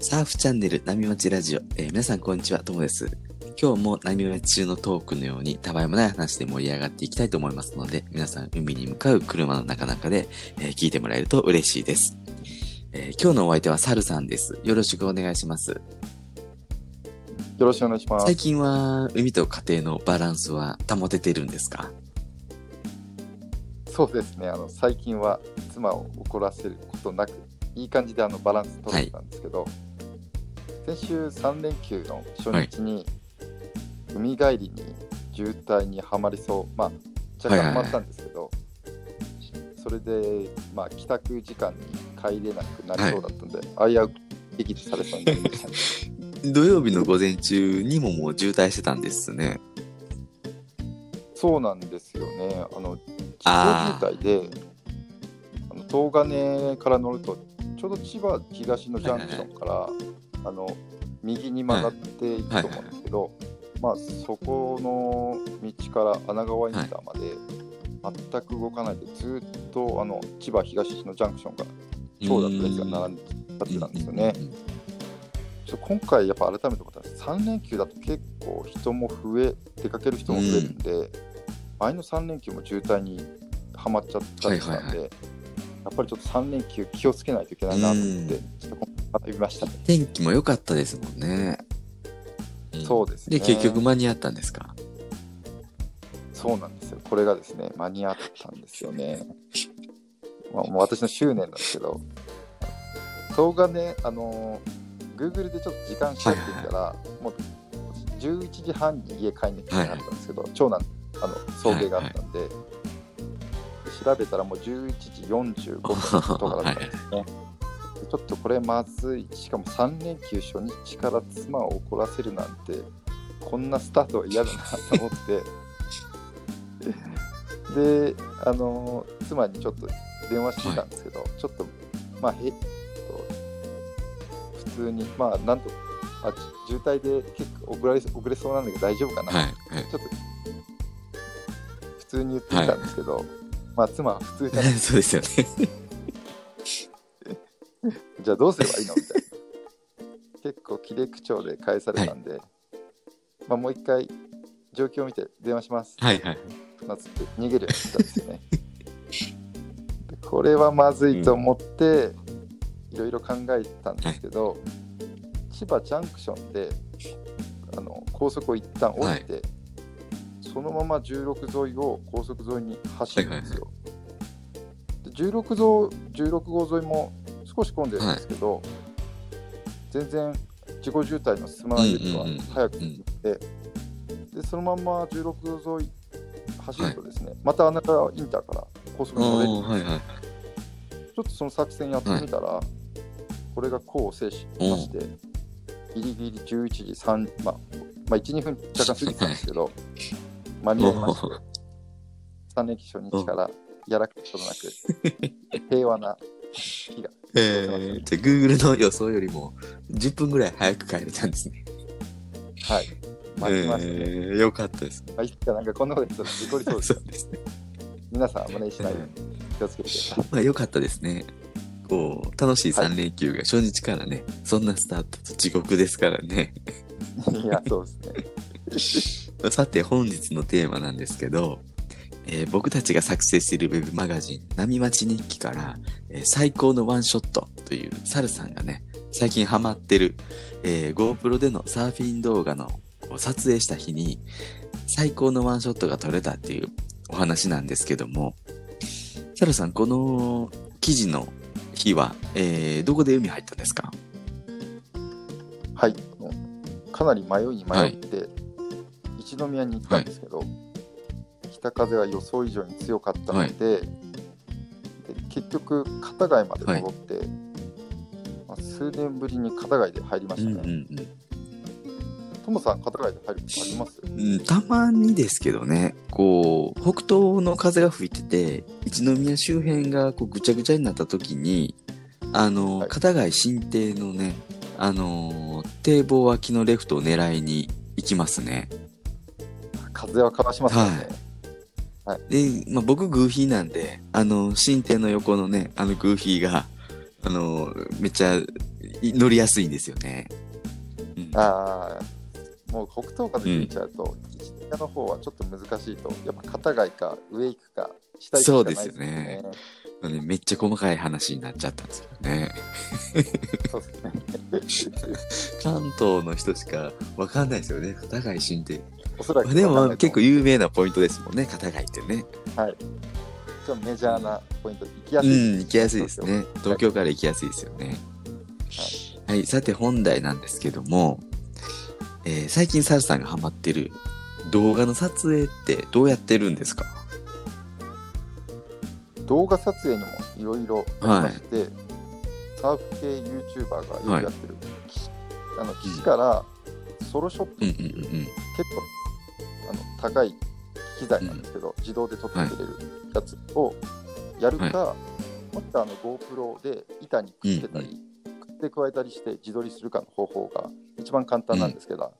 サーフチャンネル波町ラジオ、えー皆さんこんにちは、ともです。今日も波町中のトークのようにたわいもない話で盛り上がっていきたいと思いますので、皆さん海に向かう車の中々で、えー聞いてもらえると嬉しいです。えー今日のお相手はサルさんです。よろしくお願いします。よろしくお願いします。最近は海と家庭のバランスは保ててるんですか？そうですね。あの最近は妻を怒らせることなく、いい感じであのバランス取れてたんですけど、先週3連休の初日に、海帰りに渋滞にはまりそう、まあ若干はまったんですけど、それでまあ帰宅時間に帰れなくなりそうだったので、危うく撃破されそうになりましたね。土曜日の午前中にももう渋滞してたんですね。そうなんですよね。あのあ地方渋滞で、あの東金から乗ると、ちょうど千葉東のジャンクションから、あの右に曲がっていくと思うんですけど、まあ、そこの道から穴川インターまで全く動かないで、ずっとあの千葉東のジャンクションが長蛇の列が並んで立ってたんですよね。ちょ今回、やっぱ改めて思ったら、3連休だと結構人も増え、出かける人も増えるんで、前の3連休も渋滞にはまっちゃったりしたんで、はいはいやっぱりちょっと3連休気をつけないといけないなと思って、うんちょっと学びましたね。天気も良かったですもんね。そうですね。で、結局間に合ったんですか？そうなんですよ。これがですね、間に合ったんですよね。まあ、もう私の執念なんですけど、東金、あのー Google でちょっと時間調べてみたら、もう11時半に家帰んなきゃいけなかったんですけど、長男、あの送迎があったんで、調べたらもう11時45分とかだったんですね。でちょっとこれまずい、しかも3連休初日から妻を怒らせるなんて、こんなスタートは嫌だなと思って、で、あの妻にちょっと電話してたんですけど、ちょっと、まあ、へ普通に、まあ、なんと、あじ渋滞で結構遅れ遅れそうなんだけど大丈夫かな、はい。はい。ちょっと普通に言ってみたんですけど、まあ妻は普通じゃない そうですよね。じゃあどうすればいいの？みたいな。結構切れ口調で返されたんで、まあもう一回状況を見て電話します。はいはい。まずって逃げるようにしたんですよね。で これはまずいと思って、いろいろ考えたんですけど、千葉ジャンクションであの高速を一旦降りて、そのまま16沿いを高速沿いに走るんですよ。で 16, ぞ16号沿いも少し混んでるんですけど、全然自己渋滞の進まないよりはうんうんうん。早く行って、でそのまま16沿い走るとですね、また穴川インターから高速に乗れるんですはいはい。ちょっとその作戦やってみたら、これが功を制しまして、ギリギリ11時3、まあ、まあ、1、2分若干過ぎてたんですけど、間に合いまして、3連休初日からやらかすことなく、平和な日が。えー、じゃあ Google の予想よりも10分ぐらい早く帰れたんですね。はい。待ちましたね。えー、よかったです。まあ、いつかなんかこんなこと言ったら事故りそうです そうですね。皆さん、真似しないように気をつけてください。まあよかったですね。こう、楽しい3連休が初日からね、そんなスタートと地獄ですからね。いや、そうですね。さて本日のテーマなんですけど、えー僕たちが作成しているウェブマガジン、波町日記から、えー最高のワンショットというサルさんがね、最近ハマってる、えー GoPro でのサーフィン動画のを撮影した日に、最高のワンショットが撮れたっていうお話なんですけども、サルさん、この記事の日は、えーどこで海入ったんですか？はい。かなり迷いに迷って、一宮に行ったんですけど、北風が予想以上に強かったので、で結局、片貝まで戻って、まあ、数年ぶりに片貝で入りましたね。うんうんうん。トモさん、片貝で入ることあります？うん、たまにですけどね、こう、北東の風が吹いてて、一宮周辺がこうぐちゃぐちゃになった時に、あの、はい片貝新邸のね、あのー堤防脇のレフトを狙いに行きますね。風はかわしますよね。はいはいで、まあ、僕グーフィーなんで、あの、新店の横のね、あのグーフィーが、あの、めっちゃい乗りやすいんですよね。うんああ、もう北東風吹いちゃうと、一下の方はちょっと難しいと、やっぱ片貝か上行くか下行くしかないそうですよねねめっちゃ細かい話になっちゃったんですけどね。そうですね。関東の人しかわかんないですよね、片貝新店。おそらくまあでもまあ結構い有名なポイントですもんね、片貝ってね。ちょっとメジャーなポイント、行きやうすい。ん、行きやすいですね。東京から行きやすいですよね。はい、さて本題なんですけども、えー最近サルさんがハマってる動画の撮影ってどうやってるんですか？動画撮影にもいろいろありまして、サーフ系 YouTuber がよくやってる、あの岸からソロショットうんっていう、うんうんうん。結構高い機材なんですけど、自動で撮ってくれるやつをやるか、もしくはあの GoPro で板にくっつけたり、くっつけ加えたりして自撮りするかの方法が一番簡単なんですけど、や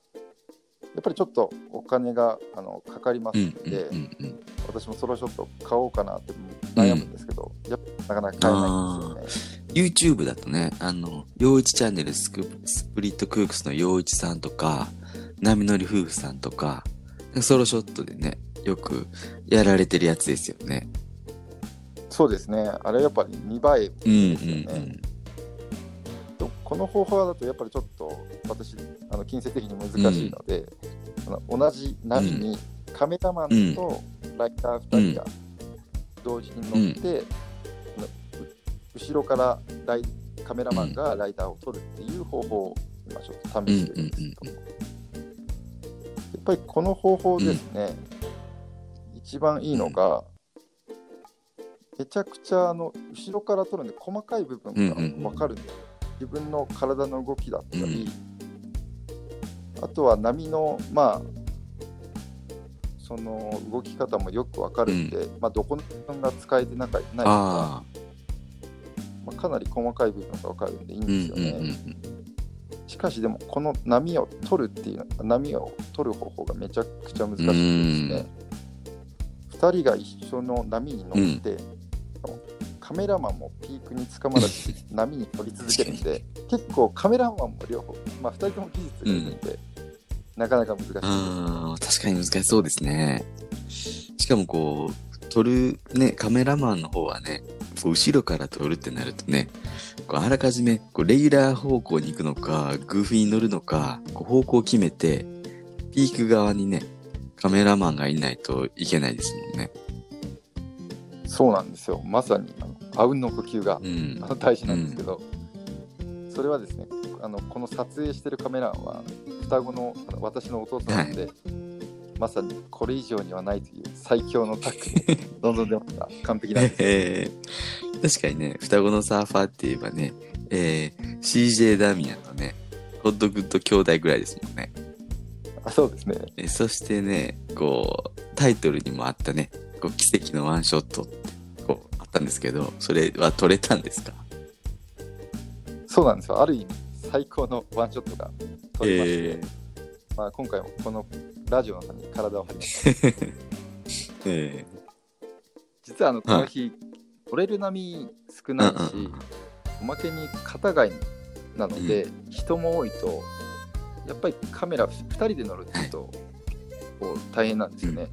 っぱりちょっとお金があのかかりますうんので、うんうんうん。私もソロショット買おうかなって悩むんですけど、やっぱなかなか買えないんですよね。YouTube だとね、あの、陽一チャンネルスクスプリットクークスの陽一さんとか、波乗り夫婦さんとか、ソロショットでね、よくやられてるやつですよね。そうですね。あれやっぱり見栄えうんですよね。うんとこの方法だとやっぱりちょっと私あの金銭的に難しいので、あの同じ波にカメラマンとライター2人が同時に乗って、う後ろからライカメラマンがライターを撮るっていう方法を今ちょっとうん。うん試してるんですうんけど、やっぱりこの方法ですね、一番いいのが、めちゃくちゃあの後ろから撮るんで細かい部分が分かるんです、自分の体の動きだったり、あとは波のまあその動き方もよく分かるんで、まあ、どこの部分が使えてなかないとか。まあ、かなり細かい部分が分かるんでいいんうんですよね。うんうんしかしでもこの波を取るっていう波を取る方法がめちゃくちゃ難しくてですね2人が一緒の波に乗って、カメラマンもピークにつかまらず 波に乗り続けるんで結構カメラマンも両方、まあ、2人とも技術がいるんで、なかなか難しいです。あー確かに難しそうですね。しかもこう、撮るね、カメラマンの方はね、後ろから撮るってなるとね、こうあらかじめこうレギュラー方向に行くのか、グーフィーに乗るのか、こう方向を決めて、ピーク側にね、カメラマンがいないといけないですもんね。そうなんですよ。まさにあうんの呼吸がうん。大事なんですけど、それはですねあのこの撮影してるカメラマンは双子の私の弟さんで、まさにこれ以上にはないという最強のタッグに臨んでました完璧なんですえ。ー確かにね、双子のサーファーって言えばね、えー CJ ダミアンのね、ホットグッド兄弟ぐらいですもんね。あそうですね。えそしてね、こう、タイトルにもあったね、こう奇跡のワンショットって、こう、あったんですけど、それは撮れたんですか？そうなんですよ。ある意味最高のワンショットが撮れまして、え。まあ、今回もこのラジオの中に体を張りましたー、え。実はあのこの日、撮れる波少ないし、うんうんおまけに片貝なので、人も多いとやっぱりカメラ2人で乗るっていうと、こう大変なんですよね、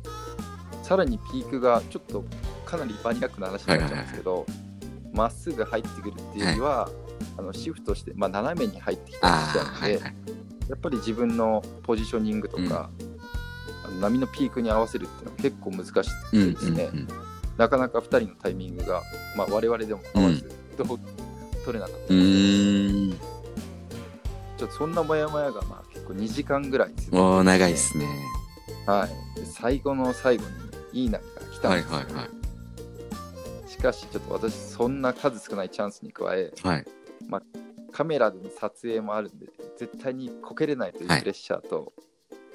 さらにピークがちょっとかなりバニラックな話になっちゃうんですけどま、っすぐ入ってくるっていうよりは、あのシフトして、まあ、斜めに入ってきたりしちゃうんで。やっぱり自分のポジショニングとか、あの波のピークに合わせるっていうのは結構難しくうんてですね、うんうんなかなか2人のタイミングが、まあ、我々でも合わず、どう取れなかった。ちょっとそんなモヤモヤがまあ結構2時間ぐらい続いてもう長いっすね。はい、で最後の最後にいい波が来たんはいですよ、はいはい。しかしちょっと私そんな数少ないチャンスに加えはい。カメラでの撮影もあるんで絶対にこけれないというプはいレッシャーと、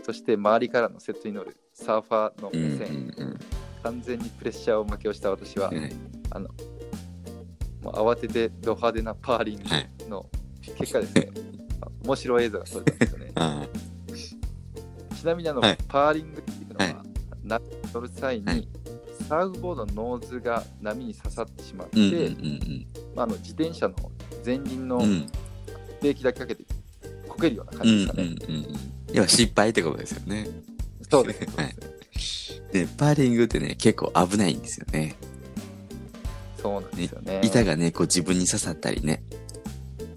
そして周りからのセットに乗るサーファーのうんう目線、んうん。完全にプレッシャーを負けをした私は、はい。もう慌ててド派手なパーリンはい。グの結果ですね、面白い映像が撮れたんですよね。あちなみにあの、はい。パーリングっていうのは、はい。な乗る際に、はい。サーフボードのノーズが波に刺さってしまって、うんうんうんまあ、あの自転車の前輪のうん。うんブレーキだけかけてこけるような感うんうんじですかね。うんうん。要は失敗ってことですよね。そうですね。はいで、パーリングってね、結構危ないんですよね。そうなんですよね。板がね、こう自分に刺さったりね、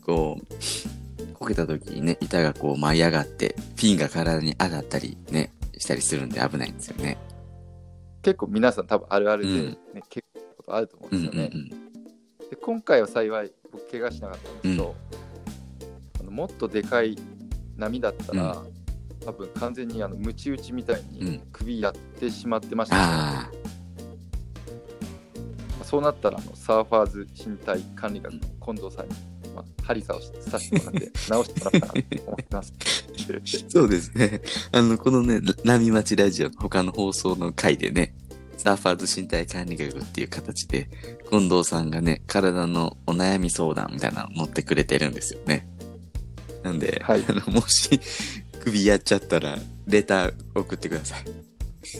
こう、こけた時にね、板がこう舞い上がって、ピンが体に上がったりね、したりするんで危ないんですよね。結構皆さん多分あるあるで、うんね結構ことあると思ううんんですよね。うんうん。で今回は幸い僕怪我しなかったんですけど、あのもっとでかい波だったら、多分完全にあのムチ打ちみたいうんに首やってしまってましたね、あそうなったらあのサーファーズ身体管理学の近藤さんに、まあ、針刺をさせてもらって 直してもらったなと思ってます。あ、そうですね。あの、このね、波待ちラジオの他の放送の回でね、サーファーズ身体管理学っていう形で、近藤さんがね、体のお悩み相談みたいなのを持ってくれてるんですよね。なんで、はいあのもし、首やっちゃったら、レター送ってください。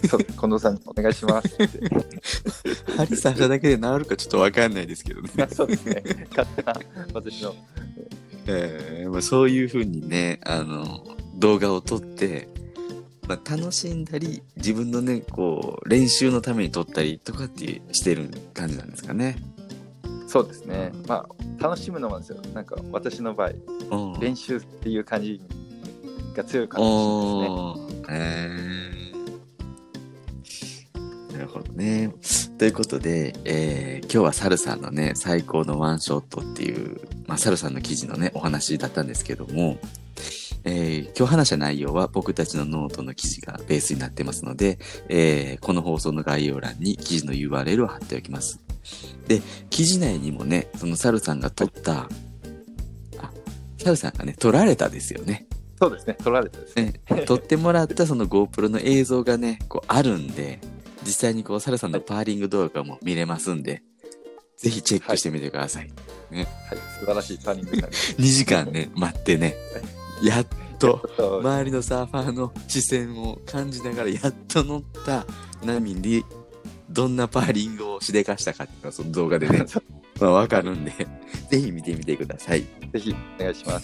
そう近藤さんにお願いしますって。針刺しただけで治るかちょっとわかんないですけどね。そうですね。勝手な私の。えーまあ、そういうふうにね、あの、動画を撮って、まあ、楽しんだり、自分のね、こう、練習のために撮ったりとかってしてる感じなんですかね。そうですね。まあ、楽しむのもですよ。なんか私の場合、うん練習っていう感じが強いかもしれないですね。えーなるほどね。ということで、えー今日はサルさんのね、最高のワンショットっていう、まあ、サルさんの記事のね、お話だったんですけども、えー今日話した内容は僕たちのノートの記事がベースになってますので、えーこの放送の概要欄に記事の URL を貼っておきます。で、記事内にもね、そのサルさんが撮った、あ、サルさんがね、撮られたですよね。そうですね。取られたですね。ね、撮ってもらったその GoPro の映像がね、こうあるんで、実際にこう、サルさんのパーリング動画も見れますんで、ぜひチェックしてみてください。はい。素晴らしいターニングになりまし2 時間ね、待ってね、やっと、周りのサーファーの視線を感じながら、やっと乗った波に、どんなパーリングをしでかしたかっていうのは、その動画でね、まあわかるんで、ぜひ見てみてください。ぜひお願いします。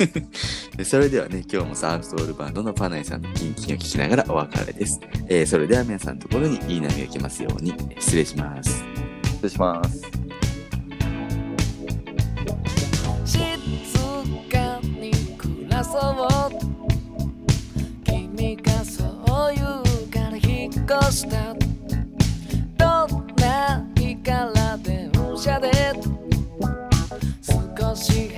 で それではね、今日もサーフソウルバンドのパナイさんのキンキンを聞きながらお別れです。えーそれでは皆さんのところにいい波が来ますように、失礼します。失礼します。静かに暮らそう君がそう言うから引っ越したどんな日から電車で？少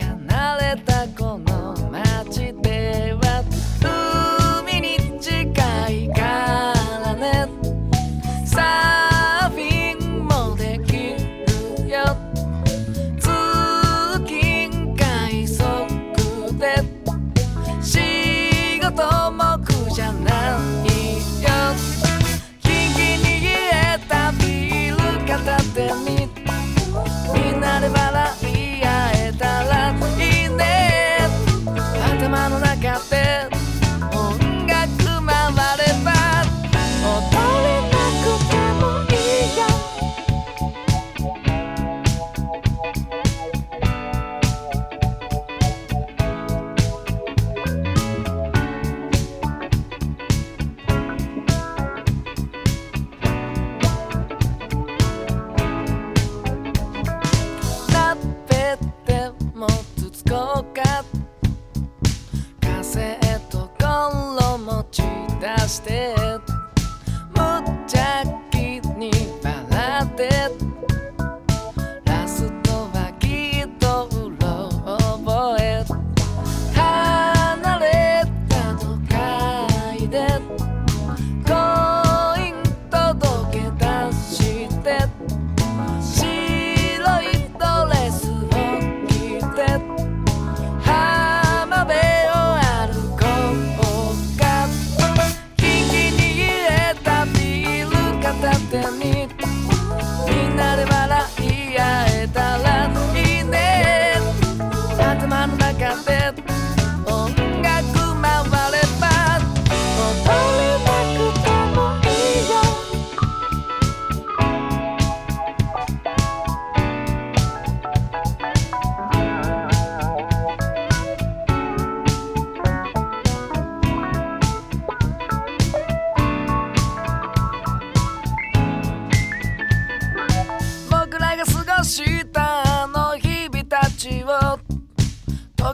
もつつこうか。カセットコンロ持ち出して。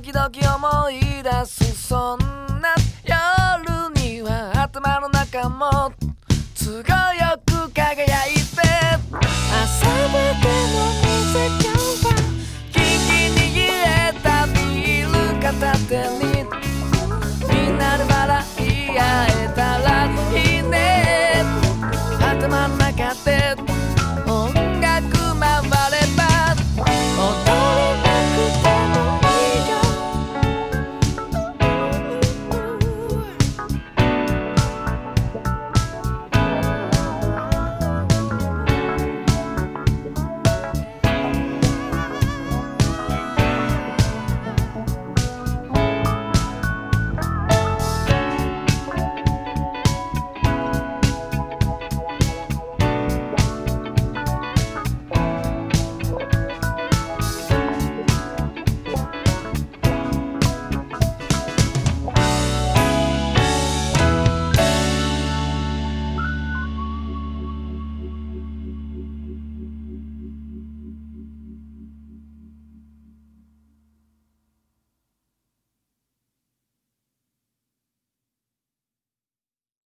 時々思い